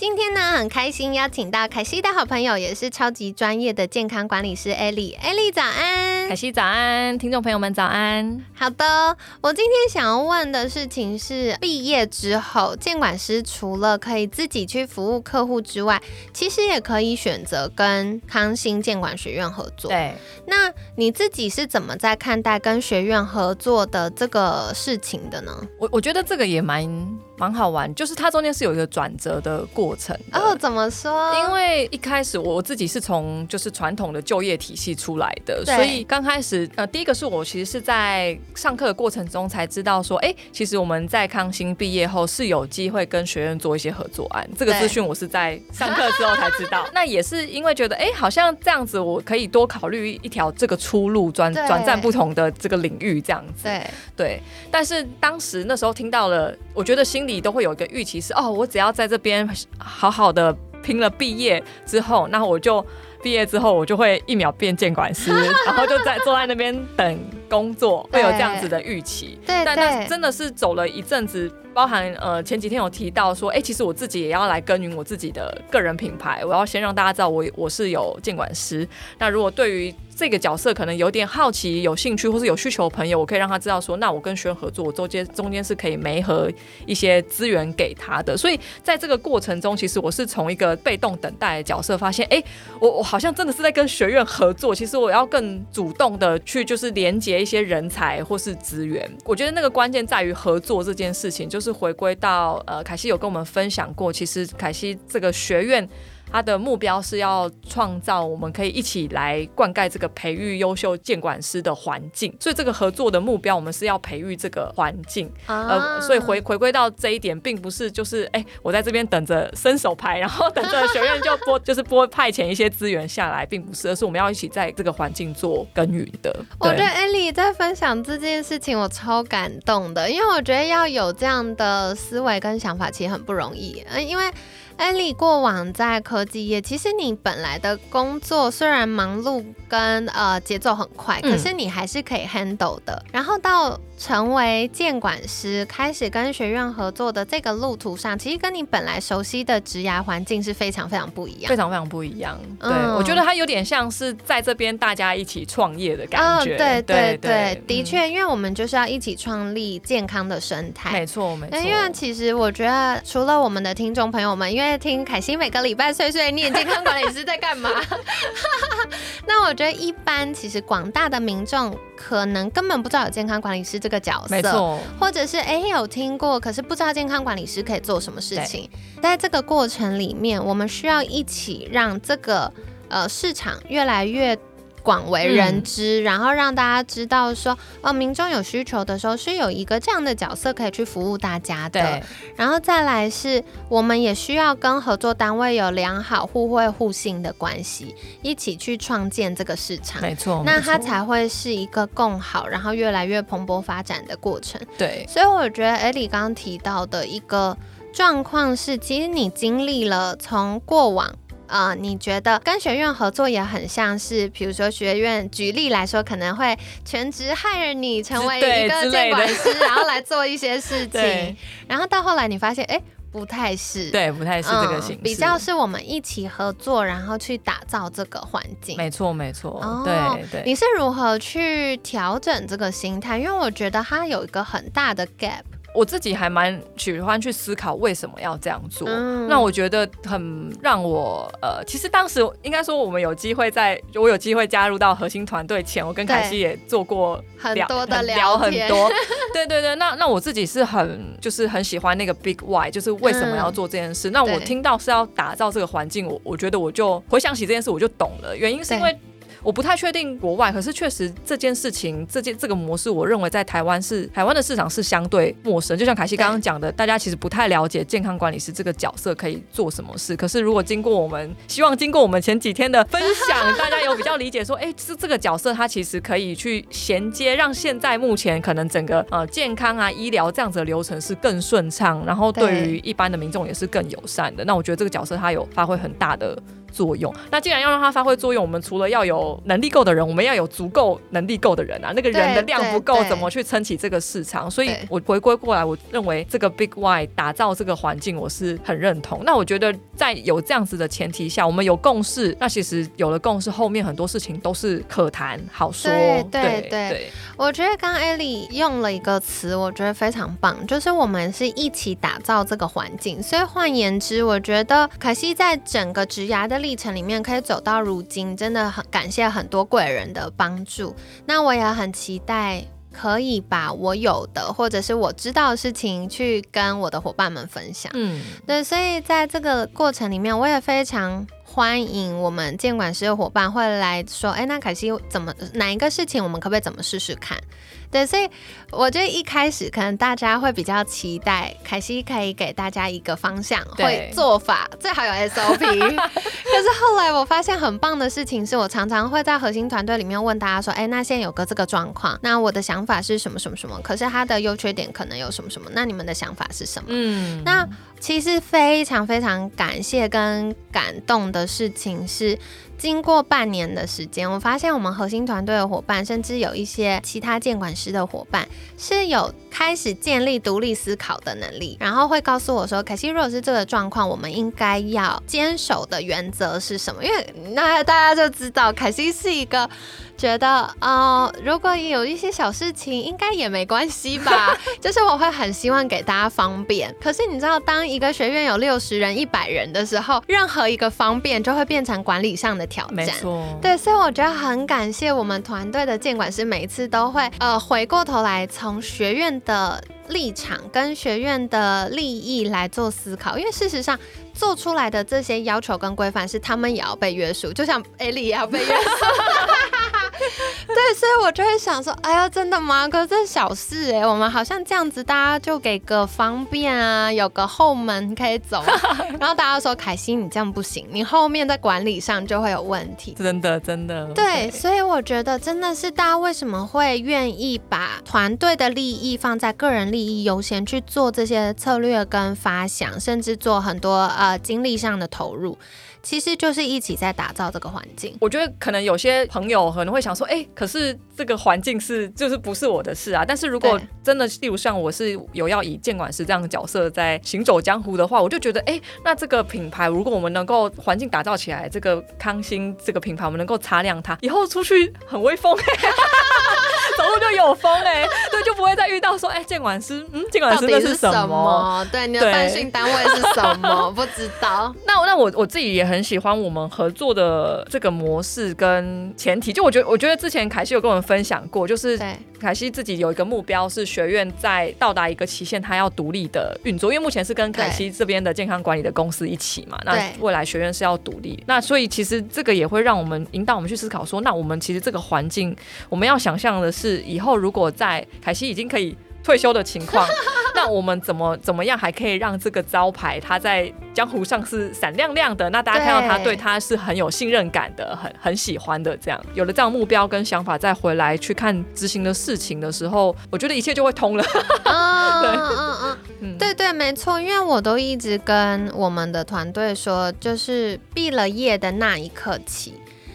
今天呢，很开心邀请到凯西的好朋友，也是超级专业的健康管理师艾莉。艾莉早安，凯西早安，听众朋友们早安。好的，我今天想要问的事情是，毕业之后，监管师除了可以自己去服务客户之外，其实也可以选择跟康心监管学院合作。对，那你自己是怎么在看待跟学院合作的这个事情的呢？我我觉得这个也蛮蛮好玩，就是它中间是有一个转折的过。过程哦，怎么说？因为一开始我自己是从就是传统的就业体系出来的，所以刚开始呃，第一个是我其实是在上课的过程中才知道说，哎，其实我们在康欣毕业后是有机会跟学院做一些合作案。这个资讯我是在上课之后才知道。那也是因为觉得，哎，好像这样子我可以多考虑一条这个出路，转转战不同的这个领域这样子。对对。但是当时那时候听到了，我觉得心里都会有一个预期是，哦，我只要在这边。好好的拼了毕业之后，那我就毕业之后，我就会一秒变监管师，然后就在坐在那边等工作，会有这样子的预期。对，但那真的是走了一阵子，包含呃前几天有提到说，哎，其实我自己也要来耕耘我自己的个人品牌，我要先让大家知道我我是有监管师。那如果对于这个角色可能有点好奇、有兴趣或是有需求的朋友，我可以让他知道说，那我跟学员合作，我中间中间是可以媒合一些资源给他的。所以在这个过程中，其实我是从一个被动等待的角色，发现，哎，我我好像真的是在跟学院合作。其实我要更主动的去，就是连接一些人才或是资源。我觉得那个关键在于合作这件事情，就是回归到呃，凯西有跟我们分享过，其实凯西这个学院。他的目标是要创造我们可以一起来灌溉这个培育优秀监管师的环境，所以这个合作的目标，我们是要培育这个环境。呃，所以回回归到这一点，并不是就是哎，我在这边等着伸手牌，然后等着学院就拨 就是拨派遣一些资源下来，并不是，而是我们要一起在这个环境做耕耘的。我觉得艾莉在分享这件事情，我超感动的，因为我觉得要有这样的思维跟想法，其实很不容易。嗯，因为。艾莉过往在科技业，其实你本来的工作虽然忙碌跟呃节奏很快，可是你还是可以 handle 的。然后到成为监管师，开始跟学院合作的这个路途上，其实跟你本来熟悉的职涯环境是非常非常不一样，非常非常不一样。对，我觉得它有点像是在这边大家一起创业的感觉。对对对，的确，因为我们就是要一起创立健康的生态。没错没错。因为其实我觉得，除了我们的听众朋友们，因为听凯欣每个礼拜碎碎念健康管理师在干嘛，那我觉得一般其实广大的民众可能根本不知道有健康管理师这。个角色，没错，或者是哎有听过，可是不知道健康管理师可以做什么事情。在这个过程里面，我们需要一起让这个呃市场越来越。广为人知，然后让大家知道说，哦，民众有需求的时候是有一个这样的角色可以去服务大家的。然后再来是，我们也需要跟合作单位有良好互惠互信的关系，一起去创建这个市场。没错，那它才会是一个更好，然后越来越蓬勃发展的过程。对，所以我觉得艾莉刚刚提到的一个状况是，其实你经历了从过往。啊，你觉得跟学院合作也很像是，比如说学院举例来说，可能会全职害你成为一个监管师，然后来做一些事情，然后到后来你发现，哎，不太是，对，不太是这个形式，比较是我们一起合作，然后去打造这个环境。没错，没错，对对。你是如何去调整这个心态？因为我觉得它有一个很大的 gap。我自己还蛮喜欢去思考为什么要这样做。那我觉得很让我呃，其实当时应该说我们有机会在，我有机会加入到核心团队前，我跟凯西也做过很多的聊很多。对对对，那那我自己是很就是很喜欢那个 Big Why，就是为什么要做这件事。那我听到是要打造这个环境，我我觉得我就回想起这件事，我就懂了。原因是因为。我不太确定国外，可是确实这件事情，这件这个模式，我认为在台湾是台湾的市场是相对陌生。就像凯西刚刚讲的，大家其实不太了解健康管理师这个角色可以做什么事。可是如果经过我们，希望经过我们前几天的分享，大家有比较理解说，哎，是这个角色，它其实可以去衔接，让现在目前可能整个呃健康啊医疗这样子的流程是更顺畅，然后对于一般的民众也是更友善的。那我觉得这个角色它有发挥很大的。作用。那既然要让它发挥作用，我们除了要有能力够的人，我们要有足够能力够的人啊。那个人的量不够，怎么去撑起这个市场？所以我回归过来，我认为这个 Big Y 打造这个环境，我是很认同。那我觉得在有这样子的前提下，我们有共识，那其实有了共识，后面很多事情都是可谈好说。对对对，我觉得刚刚艾莉用了一个词，我觉得非常棒，就是我们是一起打造这个环境。所以换言之，我觉得可惜在整个职涯的。历程里面可以走到如今，真的很感谢很多贵人的帮助。那我也很期待可以把我有的或者是我知道的事情去跟我的伙伴们分享。嗯，对，所以在这个过程里面，我也非常。欢迎我们监管师的伙伴会来说，哎，那凯西怎么哪一个事情，我们可不可以怎么试试看？对，所以我觉得一开始可能大家会比较期待凯西可以给大家一个方向，会做法最好有 SOP。可是后来我发现很棒的事情是，我常常会在核心团队里面问大家说，哎，那现在有个这个状况，那我的想法是什么什么什么？可是它的优缺点可能有什么什么？那你们的想法是什么？嗯，那。其实非常非常感谢跟感动的事情是，经过半年的时间，我发现我们核心团队的伙伴，甚至有一些其他监管师的伙伴，是有开始建立独立思考的能力，然后会告诉我说：“凯西，如果是这个状况，我们应该要坚守的原则是什么？”因为那大家就知道，凯西是一个。觉得呃，如果有一些小事情，应该也没关系吧。就是我会很希望给大家方便。可是你知道，当一个学院有六十人、一百人的时候，任何一个方便就会变成管理上的挑战。没错，对，所以我觉得很感谢我们团队的监管师，每一次都会呃回过头来从学院的立场跟学院的利益来做思考，因为事实上做出来的这些要求跟规范是他们也要被约束，就像艾莉也要被约束。对，所以我就会想说，哎呀，真的吗？可是小事哎，我们好像这样子，大家就给个方便啊，有个后门可以走。然后大家说，凯西，你这样不行，你后面在管理上就会有问题。真的，真的。对，所以我觉得真的是大家为什么会愿意把团队的利益放在个人利益优先去做这些策略跟发想，甚至做很多呃精力上的投入。其实就是一起在打造这个环境。我觉得可能有些朋友可能会想说，哎，可是这个环境是就是不是我的事啊。但是如果真的，例如像我是有要以监管师这样的角色在行走江湖的话，我就觉得，哎，那这个品牌如果我们能够环境打造起来，这个康欣这个品牌我们能够擦亮它，以后出去很威风。走路就有风哎，对，就不会再遇到说哎，监管师，嗯，监管师那是什么？对，你的办训单位是什么？不知道。那那我我自己也很喜欢我们合作的这个模式跟前提，就我觉得我觉得之前凯西有跟我们分享过，就是凯西自己有一个目标是学院在到达一个期限，他要独立的运作，因为目前是跟凯西这边的健康管理的公司一起嘛，那未来学院是要独立，那所以其实这个也会让我们引导我们去思考说，那我们其实这个环境我们要想象的是。是以后如果在凯西已经可以退休的情况，那我们怎么怎么样还可以让这个招牌它在江湖上是闪亮亮的？那大家看到他对他是很有信任感的，很很喜欢的。这样有了这样目标跟想法，再回来去看执行的事情的时候，我觉得一切就会通了。嗯嗯嗯，对对，没错，因为我都一直跟我们的团队说，就是毕了业的那一刻起。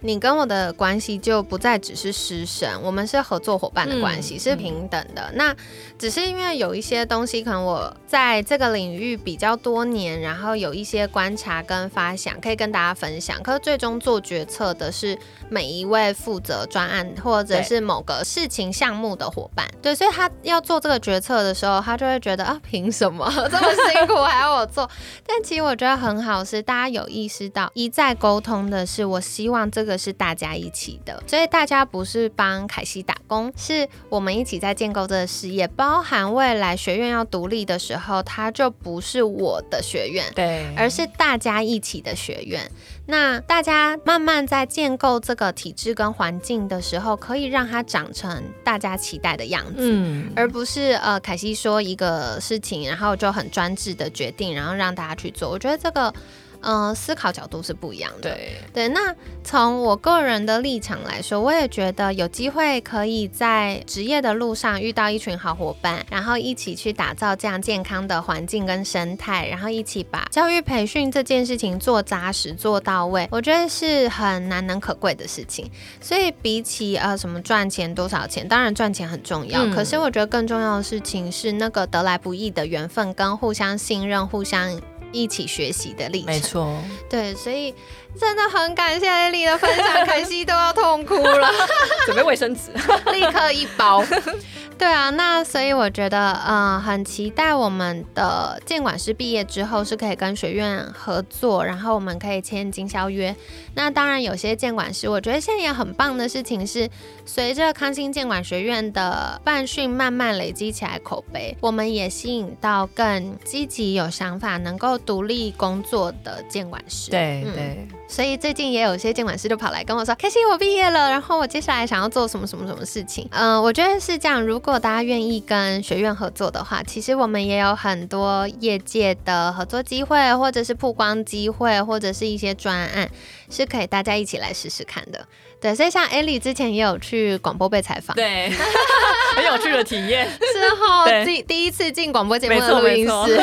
你跟我的关系就不再只是师生，我们是合作伙伴的关系，是平等的。那只是因为有一些东西，可能我在这个领域比较多年，然后有一些观察跟发想，可以跟大家分享。可是最终做决策的是每一位负责专案或者是某个事情项目的伙伴。对，所以他要做这个决策的时候，他就会觉得啊，凭什么 这么辛苦还要我做？但其实我觉得很好，是大家有意识到一再沟通的是，我希望这。个是大家一起的，所以大家不是帮凯西打工，是我们一起在建构这个事业。包含未来学院要独立的时候，它就不是我的学院，对，而是大家一起的学院。那大家慢慢在建构这个体制跟环境的时候，可以让它长成大家期待的样子，嗯，而不是呃凯西说一个事情，然后就很专制的决定，然后让大家去做。我觉得这个。嗯，思考角度是不一样的。对对，那从我个人的立场来说，我也觉得有机会可以在职业的路上遇到一群好伙伴，然后一起去打造这样健康的环境跟生态，然后一起把教育培训这件事情做扎实、做到位，我觉得是很难能可贵的事情。所以比起呃什么赚钱多少钱，当然赚钱很重要，可是我觉得更重要的事情是那个得来不易的缘分跟互相信任、互相。一起学习的历程，没错，对，所以真的很感谢艾莉的分享，凯西都要痛哭了，准备卫生纸，立刻一包。对啊，那所以我觉得，嗯，很期待我们的建管师毕业之后是可以跟学院合作，然后我们可以签经销约。那当然，有些建管师，我觉得现在也很棒的事情是，随着康心建管学院的办训慢慢累积起来口碑，我们也吸引到更积极、有想法、能够独立工作的建管师。对对。所以最近也有一些监管师就跑来跟我说：“开心，我毕业了，然后我接下来想要做什么什么什么事情。”嗯，我觉得是这样。如如果大家愿意跟学院合作的话，其实我们也有很多业界的合作机会，或者是曝光机会，或者是一些专案，是可以大家一起来试试看的。对，所以像 Ellie 之前也有去广播被采访，对，很有趣的体验。之后第第一次进广播节目的录音室，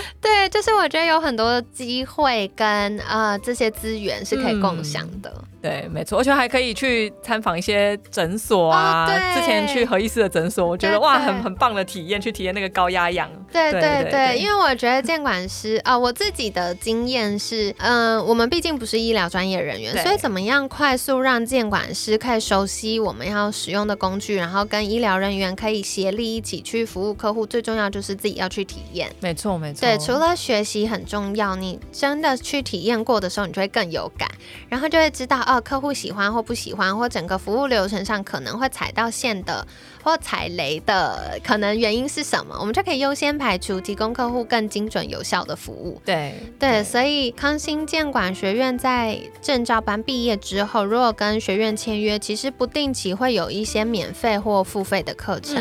对，就是我觉得有很多机会跟呃这些资源是可以共享的。对，没错，而且还可以去参访一些诊所啊。之前去何医师的诊所，我觉得哇，很很棒的体验，去体验那个高压氧。对对对，因为我觉得监管师啊，我自己的经验是，嗯，我们毕竟不是医疗专业人员，所以怎么样快速让监管师可以熟悉我们要使用的工具，然后跟医疗人员可以协力一起去服务客户，最重要就是自己要去体验。没错没错。对，除了学习很重要，你真的去体验过的时候，你就会更有感，然后就会知道哦。客户喜欢或不喜欢，或整个服务流程上可能会踩到线的或踩雷的，可能原因是什么？我们就可以优先排除，提供客户更精准有效的服务。对对，所以康心建管学院在证照班毕业之后，如果跟学院签约，其实不定期会有一些免费或付费的课程。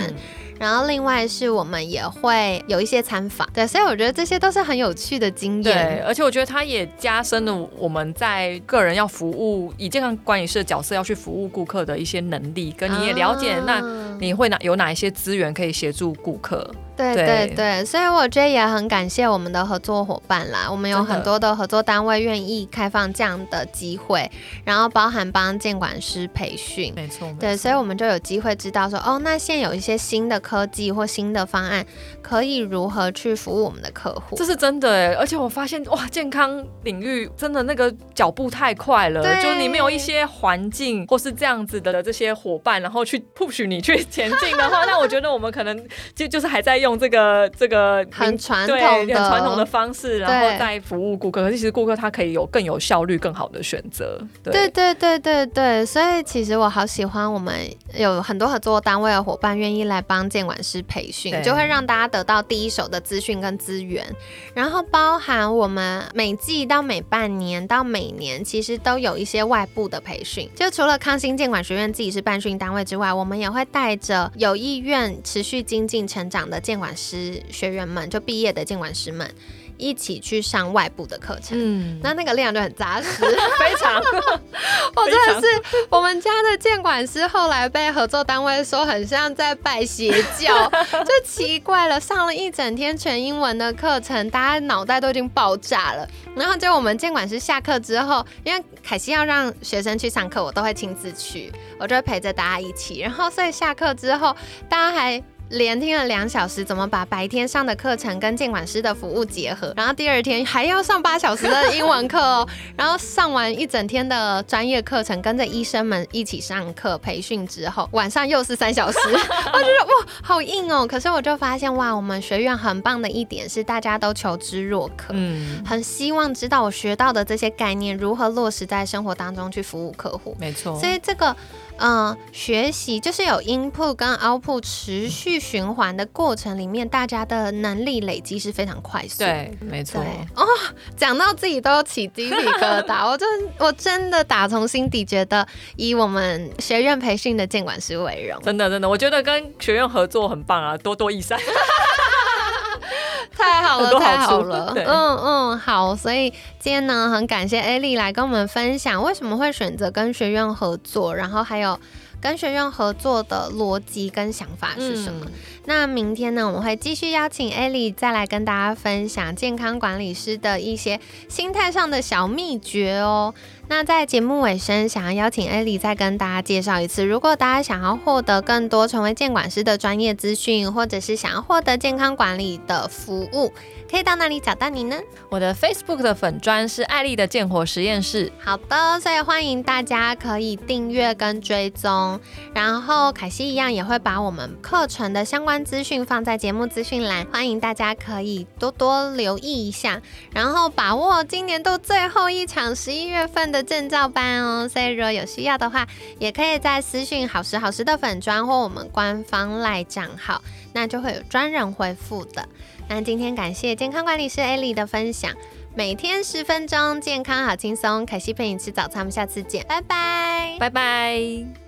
然后另外是我们也会有一些参访，对，所以我觉得这些都是很有趣的经验。对，而且我觉得它也加深了我们在个人要服务以健康管理师的角色要去服务顾客的一些能力，跟你也了解，那你会哪有哪一些资源可以协助顾客？对对对，所以我觉得也很感谢我们的合作伙伴啦。我们有很多的合作单位愿意开放这样的机会，然后包含帮监管师培训。没错，对，所以我们就有机会知道说，哦，那现在有一些新的科技或新的方案，可以如何去服务我们的客户。这是真的哎，而且我发现哇，健康领域真的那个脚步太快了，就你没有一些环境或是这样子的这些伙伴，然后去 push 你去前进的话，那我觉得我们可能就就是还在用。这个这个很传统的、很传统的方式，然后再服务顾客。可是其实顾客他可以有更有效率、更好的选择。对对对对对，所以其实我好喜欢我们有很多合作单位的伙伴愿意来帮监管师培训，就会让大家得到第一手的资讯跟资源。然后包含我们每季到每半年到每年，其实都有一些外部的培训。就除了康心监管学院自己是办训单位之外，我们也会带着有意愿持续精进成长的监管师学员们，就毕业的监管师们。一起去上外部的课程，嗯，那那个量就很扎实，非常。我真的是我们家的监管师，后来被合作单位说很像在拜邪教，就奇怪了。上了一整天全英文的课程，大家脑袋都已经爆炸了。然后就我们监管师下课之后，因为凯西要让学生去上课，我都会亲自去，我就会陪着大家一起。然后所以下课之后，大家还连听了两小时，怎么把白天上的课程跟监管师的服务结合？然后第二天还要上八小时的英文课哦，然后上完一整天的专业课程，跟着医生们一起上课培训之后，晚上又是三小时，我觉得哇，好硬哦。可是我就发现哇，我们学院很棒的一点是，大家都求知若渴，嗯，很希望知道我学到的这些概念如何落实在生活当中去服务客户。没错，所以这个。嗯，学习就是有 input 跟 output 持续循环的过程里面，大家的能力累积是非常快速。对，没错。哦，讲到自己都起鸡皮疙瘩，我真我真的打从心底觉得，以我们学院培训的监管师为荣。真的，真的，我觉得跟学院合作很棒啊，多多益善。太好了，太好了，嗯嗯，好，所以今天呢，很感谢艾丽来跟我们分享为什么会选择跟学院合作，然后还有跟学院合作的逻辑跟想法是什么。那明天呢，我们会继续邀请艾莉再来跟大家分享健康管理师的一些心态上的小秘诀哦。那在节目尾声，想要邀请艾莉再跟大家介绍一次，如果大家想要获得更多成为监管师的专业资讯，或者是想要获得健康管理的服务。可以到哪里找到你呢？我的 Facebook 的粉砖是艾丽的健活实验室。好的，所以欢迎大家可以订阅跟追踪。然后凯西一样也会把我们课程的相关资讯放在节目资讯栏，欢迎大家可以多多留意一下，然后把握今年度最后一场十一月份的证照班哦。所以如果有需要的话，也可以在私讯好时好时的粉砖或我们官方赖账号，那就会有专人回复的。那今天感谢健康管理师艾莉的分享，每天十分钟，健康好轻松。凯西陪你吃早餐，我们下次见，拜拜，拜拜。